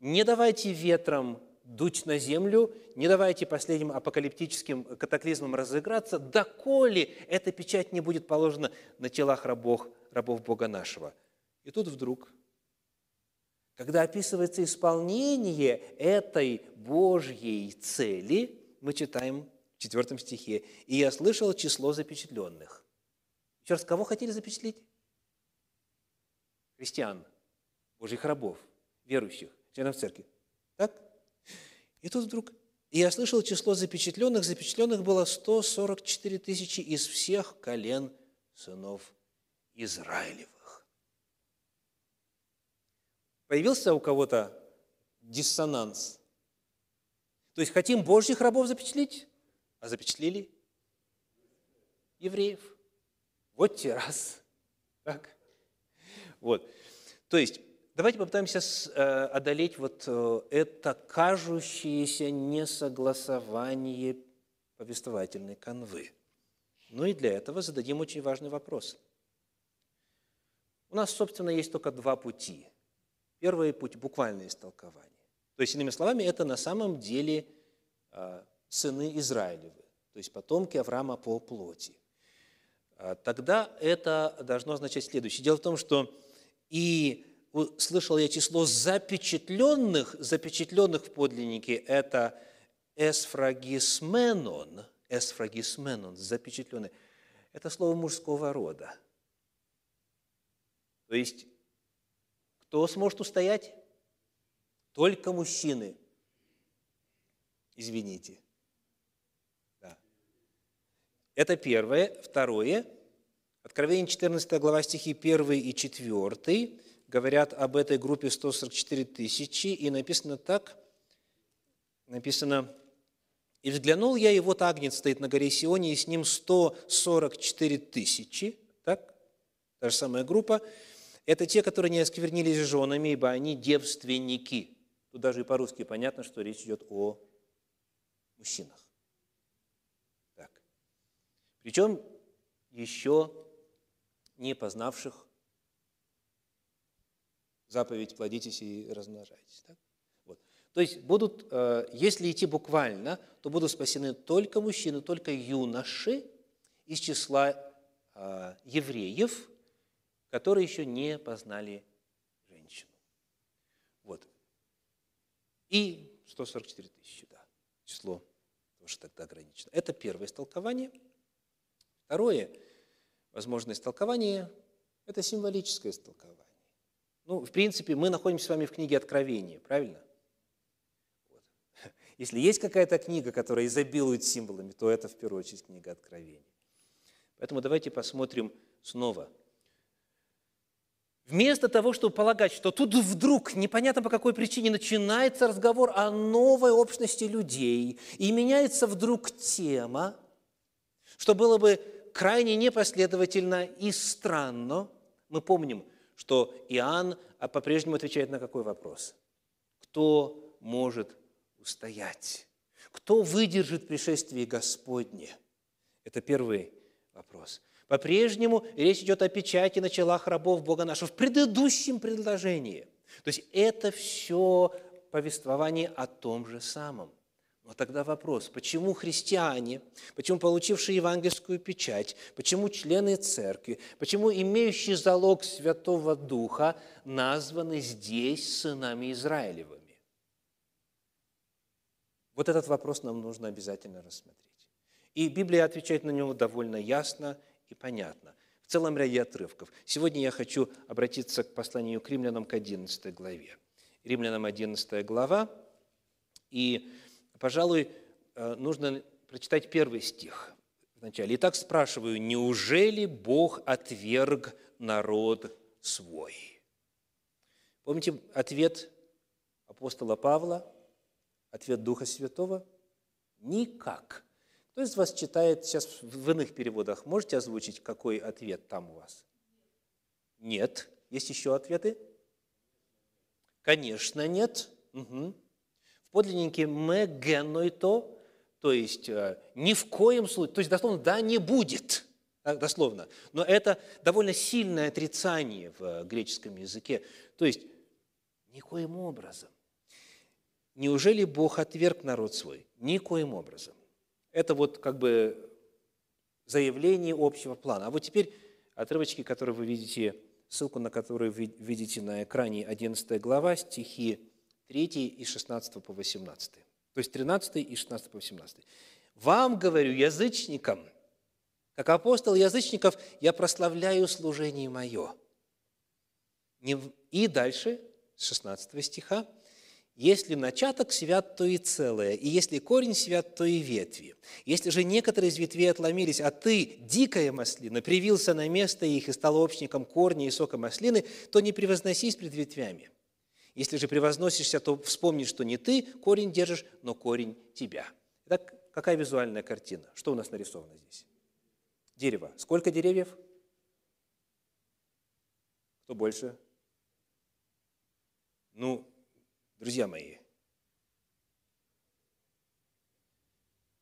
Не давайте ветрам дуть на землю, не давайте последним апокалиптическим катаклизмам разыграться, доколе эта печать не будет положена на телах рабов, рабов Бога нашего. И тут вдруг, когда описывается исполнение этой Божьей цели, мы читаем в четвертом стихе, «И я слышал число запечатленных». Еще раз, кого хотели запечатлеть? христиан, Божьих рабов, верующих, членов церкви. Так? И тут вдруг, и я слышал число запечатленных, запечатленных было 144 тысячи из всех колен сынов Израилевых. Появился у кого-то диссонанс. То есть хотим Божьих рабов запечатлить, а запечатлили евреев. Вот те раз. Так? Вот. То есть, давайте попытаемся э, одолеть вот э, это кажущееся несогласование повествовательной канвы. Ну и для этого зададим очень важный вопрос. У нас, собственно, есть только два пути. Первый путь – буквальное истолкование. То есть, иными словами, это на самом деле э, сыны Израилевы, то есть потомки Авраама по плоти. Тогда это должно означать следующее. Дело в том, что и слышал я число запечатленных, запечатленных в подлиннике, это эсфрагисменон, эсфрагисменон, запечатленный. Это слово мужского рода. То есть, кто сможет устоять? Только мужчины. Извините. Да. Это первое. Второе – Откровение 14 глава стихи 1 и 4 говорят об этой группе 144 тысячи, и написано так, написано, «И взглянул я, и вот Агнец стоит на горе Сионе, и с ним 144 тысячи». Так? Та же самая группа. Это те, которые не осквернились женами, ибо они девственники. Тут даже и по-русски понятно, что речь идет о мужчинах. Так. Причем еще не познавших заповедь «плодитесь и размножайтесь». Так? Вот. То есть будут, э, если идти буквально, то будут спасены только мужчины, только юноши из числа э, евреев, которые еще не познали женщину. Вот. И 144 тысячи, да, число тоже тогда ограничено. Это первое истолкование. Второе, возможное истолкование, это символическое истолкование. Ну, в принципе, мы находимся с вами в книге Откровения, правильно? Вот. Если есть какая-то книга, которая изобилует символами, то это в первую очередь книга Откровения. Поэтому давайте посмотрим снова. Вместо того, чтобы полагать, что тут вдруг, непонятно по какой причине, начинается разговор о новой общности людей, и меняется вдруг тема, что было бы крайне непоследовательно и странно, мы помним – что Иоанн а по-прежнему отвечает на какой вопрос? Кто может устоять? Кто выдержит пришествие Господне? Это первый вопрос. По-прежнему речь идет о печати на челах рабов Бога нашего в предыдущем предложении. То есть это все повествование о том же самом. Но тогда вопрос, почему христиане, почему получившие евангельскую печать, почему члены церкви, почему имеющие залог Святого Духа названы здесь сынами Израилевыми? Вот этот вопрос нам нужно обязательно рассмотреть. И Библия отвечает на него довольно ясно и понятно. В целом ряде отрывков. Сегодня я хочу обратиться к посланию к римлянам к 11 главе. Римлянам 11 глава, и Пожалуй, э, нужно прочитать первый стих вначале. «Итак спрашиваю, неужели Бог отверг народ свой?» Помните ответ апостола Павла, ответ Духа Святого? Никак. Кто из вас читает сейчас в иных переводах? Можете озвучить, какой ответ там у вас? Нет. Есть еще ответы? Конечно, нет. Угу подлиннике «мегенойто», то есть э, ни в коем случае, то есть дословно «да не будет», дословно. Но это довольно сильное отрицание в э, греческом языке. То есть никоим образом. Неужели Бог отверг народ свой? Никоим образом. Это вот как бы заявление общего плана. А вот теперь отрывочки, которые вы видите, ссылку на которые вы видите на экране, 11 глава, стихи 3 и 16 по 18. То есть 13 и 16 по 18. «Вам, говорю, язычникам, как апостол язычников, я прославляю служение мое». И дальше, с 16 стиха, если начаток свят, то и целое, и если корень свят, то и ветви. Если же некоторые из ветвей отломились, а ты, дикая маслина, привился на место их и стал общником корня и сока маслины, то не превозносись пред ветвями. Если же превозносишься, то вспомни, что не ты корень держишь, но корень тебя. Итак, какая визуальная картина? Что у нас нарисовано здесь? Дерево. Сколько деревьев? Кто больше? Ну, друзья мои,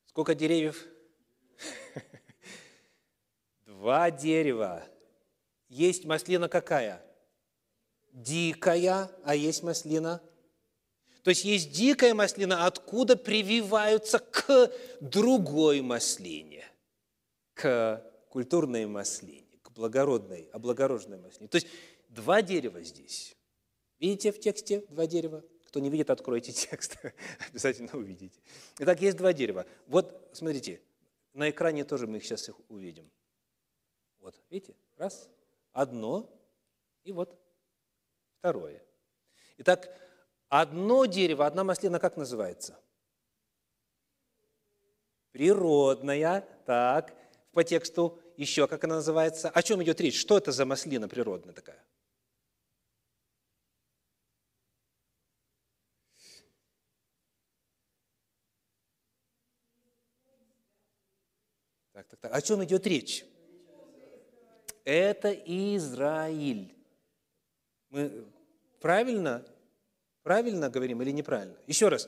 сколько деревьев? Два дерева. Есть маслина какая? дикая, а есть маслина. То есть есть дикая маслина, откуда прививаются к другой маслине, к культурной маслине, к благородной, облагороженной маслине. То есть два дерева здесь. Видите в тексте два дерева? Кто не видит, откройте текст, обязательно увидите. Итак, есть два дерева. Вот, смотрите, на экране тоже мы их сейчас их увидим. Вот, видите? Раз, одно, и вот Второе. Итак, одно дерево, одна маслина как называется? Природная. Так, по тексту еще как она называется? О чем идет речь? Что это за маслина природная такая? Так, так, так. О чем идет речь? Это Израиль. Мы Правильно? Правильно говорим или неправильно? Еще раз.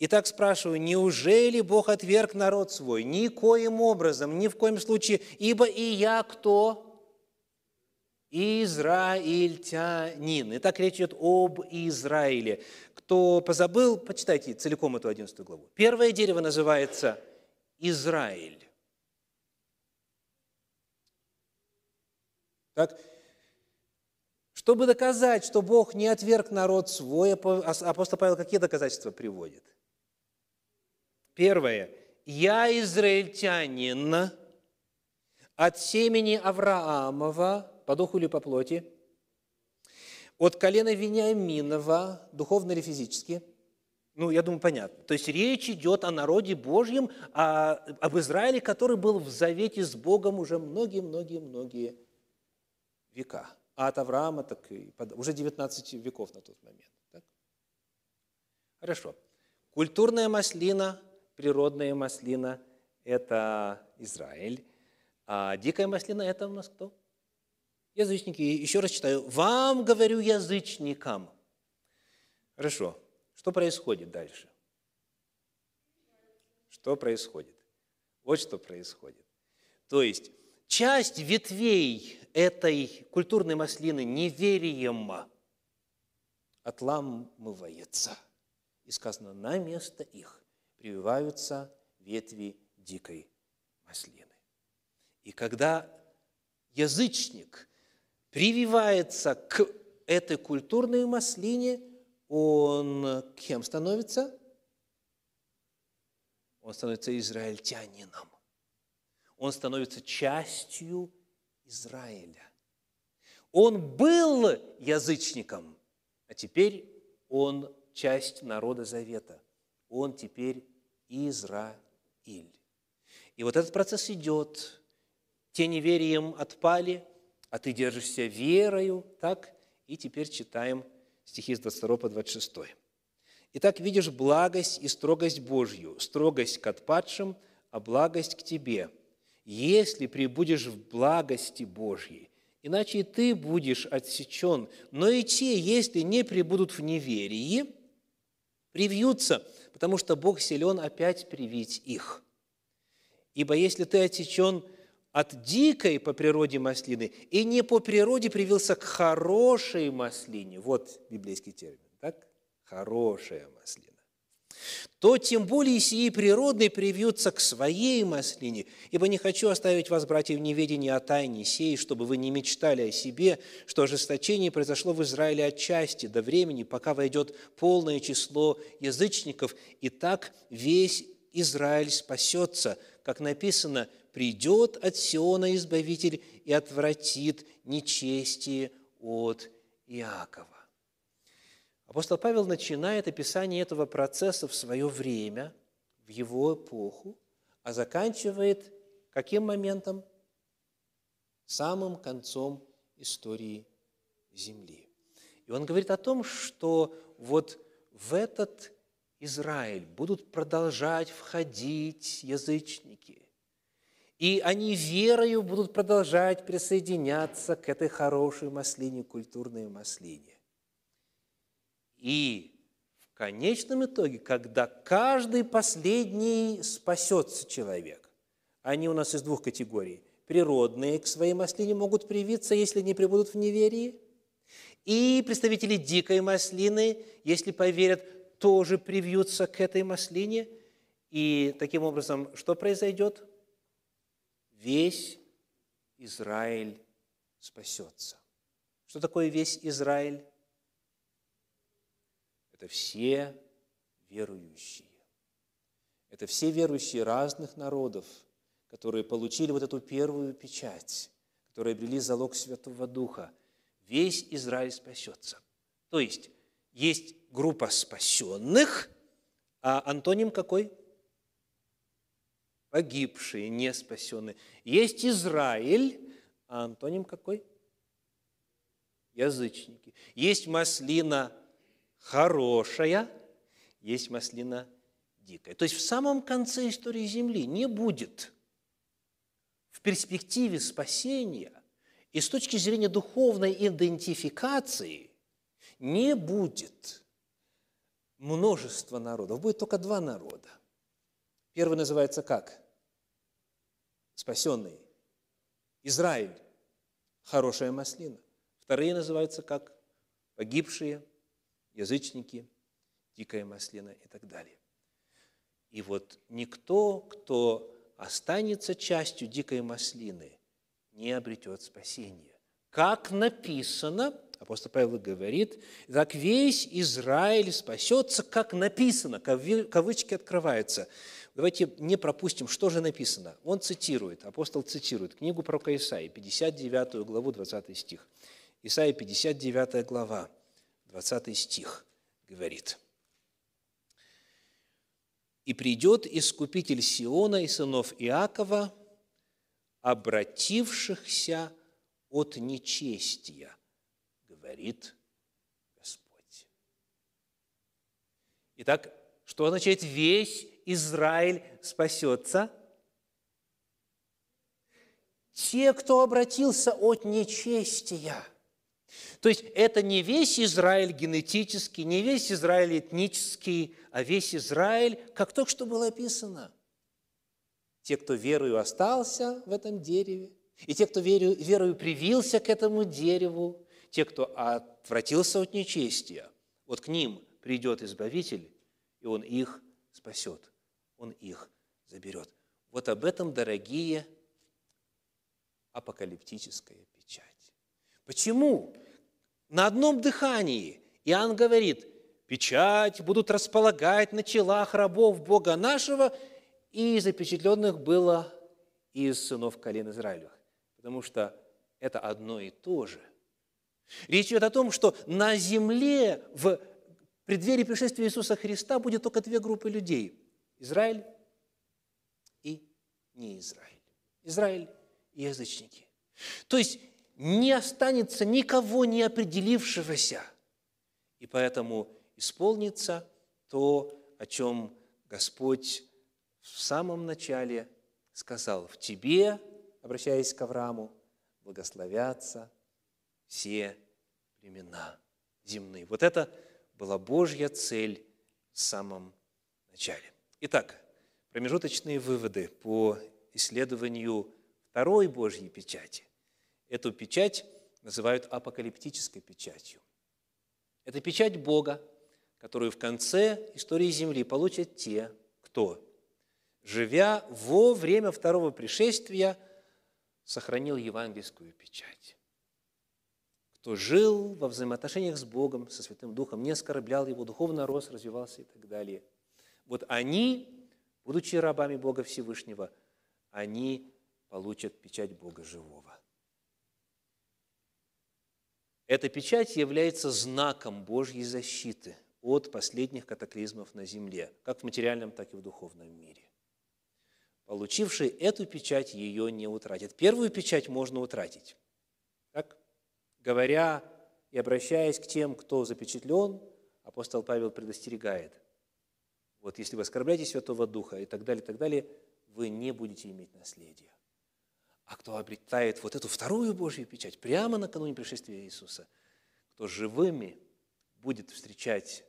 Итак, спрашиваю, неужели Бог отверг народ свой? Никоим образом, ни в коем случае, ибо и я кто? израильтянин. Итак, речь идет об Израиле. Кто позабыл, почитайте целиком эту 11 главу. Первое дерево называется Израиль. Так, чтобы доказать, что Бог не отверг народ свой, апостол Павел какие доказательства приводит? Первое. «Я израильтянин от семени Авраамова, по духу или по плоти, от колена Вениаминова, духовно или физически». Ну, я думаю, понятно. То есть речь идет о народе Божьем, о, об Израиле, который был в завете с Богом уже многие-многие-многие века. А от Авраама так и уже 19 веков на тот момент. Так? Хорошо. Культурная маслина, природная маслина – это Израиль. А дикая маслина – это у нас кто? Язычники. Еще раз читаю. «Вам говорю язычникам». Хорошо. Что происходит дальше? Что происходит? Вот что происходит. То есть часть ветвей этой культурной маслины неверием отламывается. И сказано, на место их прививаются ветви дикой маслины. И когда язычник прививается к этой культурной маслине, он кем становится? Он становится израильтянином. Он становится частью Израиля. Он был язычником, а теперь он часть народа Завета. Он теперь Израиль. И вот этот процесс идет. Те неверием отпали, а ты держишься верою, так? И теперь читаем стихи с 22 по 26. Итак, видишь благость и строгость Божью, строгость к отпадшим, а благость к тебе – если прибудешь в благости Божьей, иначе и ты будешь отсечен. Но и те, если не прибудут в неверии, привьются, потому что Бог силен опять привить их. Ибо если ты отсечен от дикой по природе маслины и не по природе привился к хорошей маслине, вот библейский термин, так? Хорошая маслина то тем более сии природные привьются к своей маслине, ибо не хочу оставить вас, братья, в неведении о тайне сей, чтобы вы не мечтали о себе, что ожесточение произошло в Израиле отчасти до времени, пока войдет полное число язычников, и так весь Израиль спасется, как написано, придет от Сиона Избавитель и отвратит нечестие от Иакова. Апостол Павел начинает описание этого процесса в свое время, в его эпоху, а заканчивает каким моментом? Самым концом истории Земли. И он говорит о том, что вот в этот Израиль будут продолжать входить язычники. И они верою будут продолжать присоединяться к этой хорошей маслине, культурной маслине. И в конечном итоге, когда каждый последний спасется человек, они у нас из двух категорий. Природные к своей маслине могут привиться, если не прибудут в неверии. И представители дикой маслины, если поверят, тоже привьются к этой маслине. И таким образом, что произойдет? Весь Израиль спасется. Что такое весь Израиль? Это все верующие. Это все верующие разных народов, которые получили вот эту первую печать, которые обрели залог Святого Духа. Весь Израиль спасется. То есть, есть группа спасенных, а антоним какой? Погибшие, не спасенные. Есть Израиль, а антоним какой? Язычники. Есть маслина хорошая, есть маслина дикая. То есть в самом конце истории Земли не будет в перспективе спасения и с точки зрения духовной идентификации не будет множества народов, будет только два народа. Первый называется как? Спасенный. Израиль. хорошая маслина. Вторые называются как погибшие, язычники, дикая маслина и так далее. И вот никто, кто останется частью дикой маслины, не обретет спасения. Как написано, апостол Павел говорит, так весь Израиль спасется, как написано, кавычки открываются. Давайте не пропустим, что же написано. Он цитирует, апостол цитирует книгу про Исаии, 59 главу, 20 стих. Исаия, 59 глава, 20 стих говорит – и придет искупитель Сиона и сынов Иакова, обратившихся от нечестия, говорит Господь. Итак, что означает весь Израиль спасется? Те, кто обратился от нечестия – то есть это не весь Израиль генетический, не весь Израиль этнический, а весь Израиль, как только что было описано. Те, кто верою остался в этом дереве, и те, кто верою, верою привился к этому дереву, те, кто отвратился от нечестия, вот к ним придет Избавитель, и Он их спасет, Он их заберет. Вот об этом, дорогие, апокалиптическая печать. Почему? На одном дыхании Иоанн говорит, печать будут располагать на челах рабов Бога нашего, и запечатленных было из сынов колен Израилевых. Потому что это одно и то же. Речь идет о том, что на земле в преддверии пришествия Иисуса Христа будет только две группы людей. Израиль и не Израиль. Израиль и язычники. То есть не останется никого не определившегося. И поэтому исполнится то, о чем Господь в самом начале сказал, в тебе, обращаясь к Аврааму, благословятся все племена земные. Вот это была Божья цель в самом начале. Итак, промежуточные выводы по исследованию второй Божьей печати. Эту печать называют апокалиптической печатью. Это печать Бога, которую в конце истории Земли получат те, кто, живя во время второго пришествия, сохранил евангельскую печать. Кто жил во взаимоотношениях с Богом, со Святым Духом, не оскорблял его, духовно рос, развивался и так далее. Вот они, будучи рабами Бога Всевышнего, они получат печать Бога живого. Эта печать является знаком Божьей защиты от последних катаклизмов на земле, как в материальном, так и в духовном мире. Получивший эту печать ее не утратит. Первую печать можно утратить. Так? Говоря и обращаясь к тем, кто запечатлен, апостол Павел предостерегает. Вот если вы оскорбляете Святого Духа и так далее, и так далее, вы не будете иметь наследия. А кто обретает вот эту вторую Божью печать прямо накануне пришествия Иисуса, кто живыми будет встречать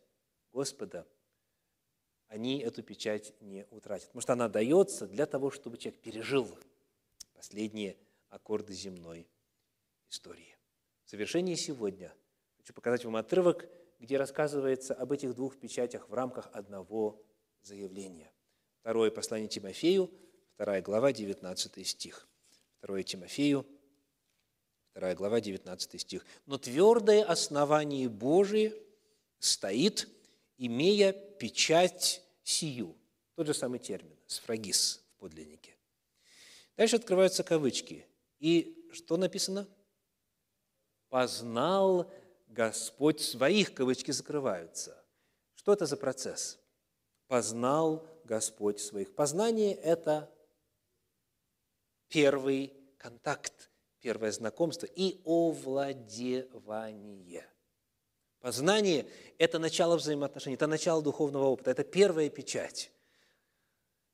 Господа, они эту печать не утратят. Потому что она дается для того, чтобы человек пережил последние аккорды земной истории. В завершении сегодня хочу показать вам отрывок, где рассказывается об этих двух печатях в рамках одного заявления. Второе послание Тимофею, вторая глава, 19 стих. 2 Тимофею, 2 глава, 19 стих. «Но твердое основание Божие стоит, имея печать сию». Тот же самый термин, сфрагис в подлиннике. Дальше открываются кавычки. И что написано? «Познал Господь своих», кавычки закрываются. Что это за процесс? «Познал Господь своих». Познание – это первый контакт, первое знакомство и овладевание. Познание – это начало взаимоотношений, это начало духовного опыта, это первая печать.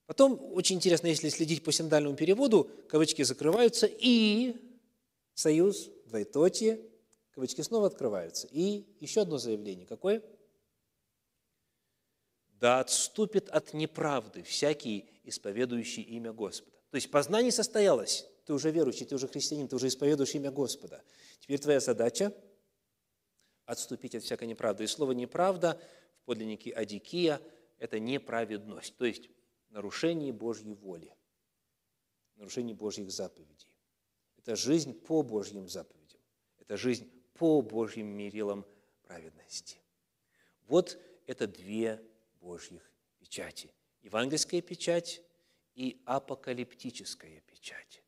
Потом, очень интересно, если следить по синдальному переводу, кавычки закрываются, и союз, двоеточие, кавычки снова открываются. И еще одно заявление. Какое? да отступит от неправды всякий, исповедующий имя Господа. То есть познание состоялось, ты уже верующий, ты уже христианин, ты уже исповедуешь имя Господа. Теперь твоя задача – отступить от всякой неправды. И слово «неправда» в подлиннике «адикия» – это неправедность, то есть нарушение Божьей воли, нарушение Божьих заповедей. Это жизнь по Божьим заповедям, это жизнь по Божьим мерилам праведности. Вот это две Божьих печати. Евангельская печать и апокалиптическая печать.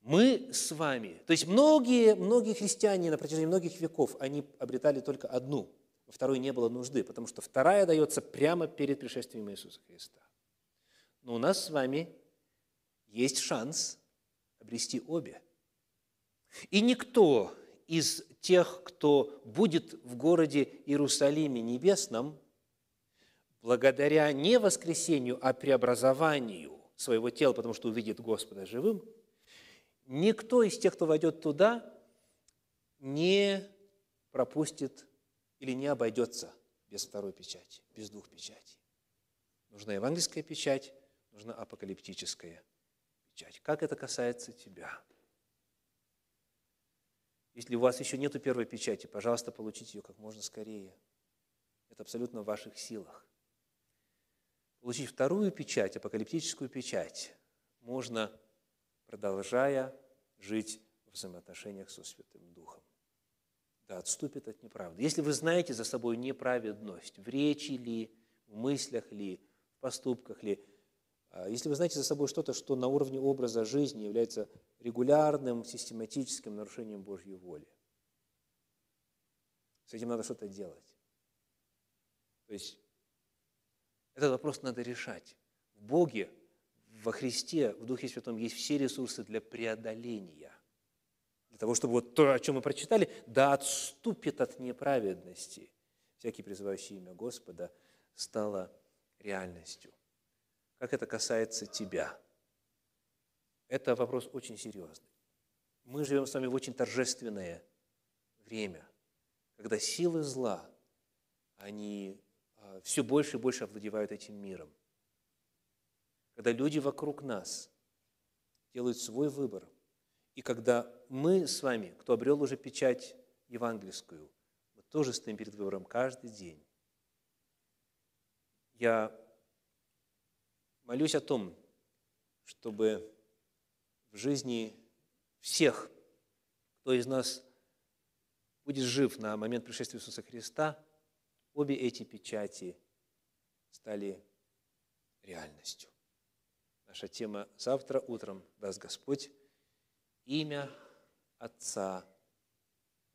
Мы с вами, то есть многие, многие христиане на протяжении многих веков, они обретали только одну, во второй не было нужды, потому что вторая дается прямо перед пришествием Иисуса Христа. Но у нас с вами есть шанс обрести обе. И никто из тех, кто будет в городе Иерусалиме небесном, благодаря не воскресению, а преобразованию своего тела, потому что увидит Господа живым, никто из тех, кто войдет туда, не пропустит или не обойдется без второй печати, без двух печатей. Нужна евангельская печать, нужна апокалиптическая печать. Как это касается тебя? Если у вас еще нету первой печати, пожалуйста, получите ее как можно скорее. Это абсолютно в ваших силах. Получить вторую печать, апокалиптическую печать, можно, продолжая жить в взаимоотношениях со Святым Духом. Да, отступит от неправды. Если вы знаете за собой неправедность в речи ли, в мыслях ли, в поступках ли, а, если вы знаете за собой что-то, что на уровне образа жизни является регулярным, систематическим нарушением Божьей воли, с этим надо что-то делать. То есть этот вопрос надо решать. В Боге, во Христе, в Духе Святом есть все ресурсы для преодоления. Для того, чтобы вот то, о чем мы прочитали, да отступит от неправедности. Всякий призывающий имя Господа стало реальностью. Как это касается тебя? Это вопрос очень серьезный. Мы живем с вами в очень торжественное время, когда силы зла, они все больше и больше овладевают этим миром. Когда люди вокруг нас делают свой выбор, и когда мы с вами, кто обрел уже печать евангельскую, мы тоже стоим перед выбором каждый день. Я молюсь о том, чтобы в жизни всех, кто из нас будет жив на момент пришествия Иисуса Христа – обе эти печати стали реальностью. Наша тема завтра утром даст Господь имя Отца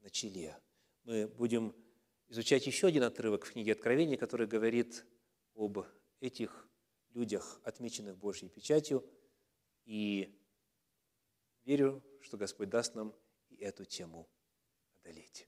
на челе. Мы будем изучать еще один отрывок в книге Откровения, который говорит об этих людях, отмеченных Божьей печатью, и верю, что Господь даст нам и эту тему одолеть.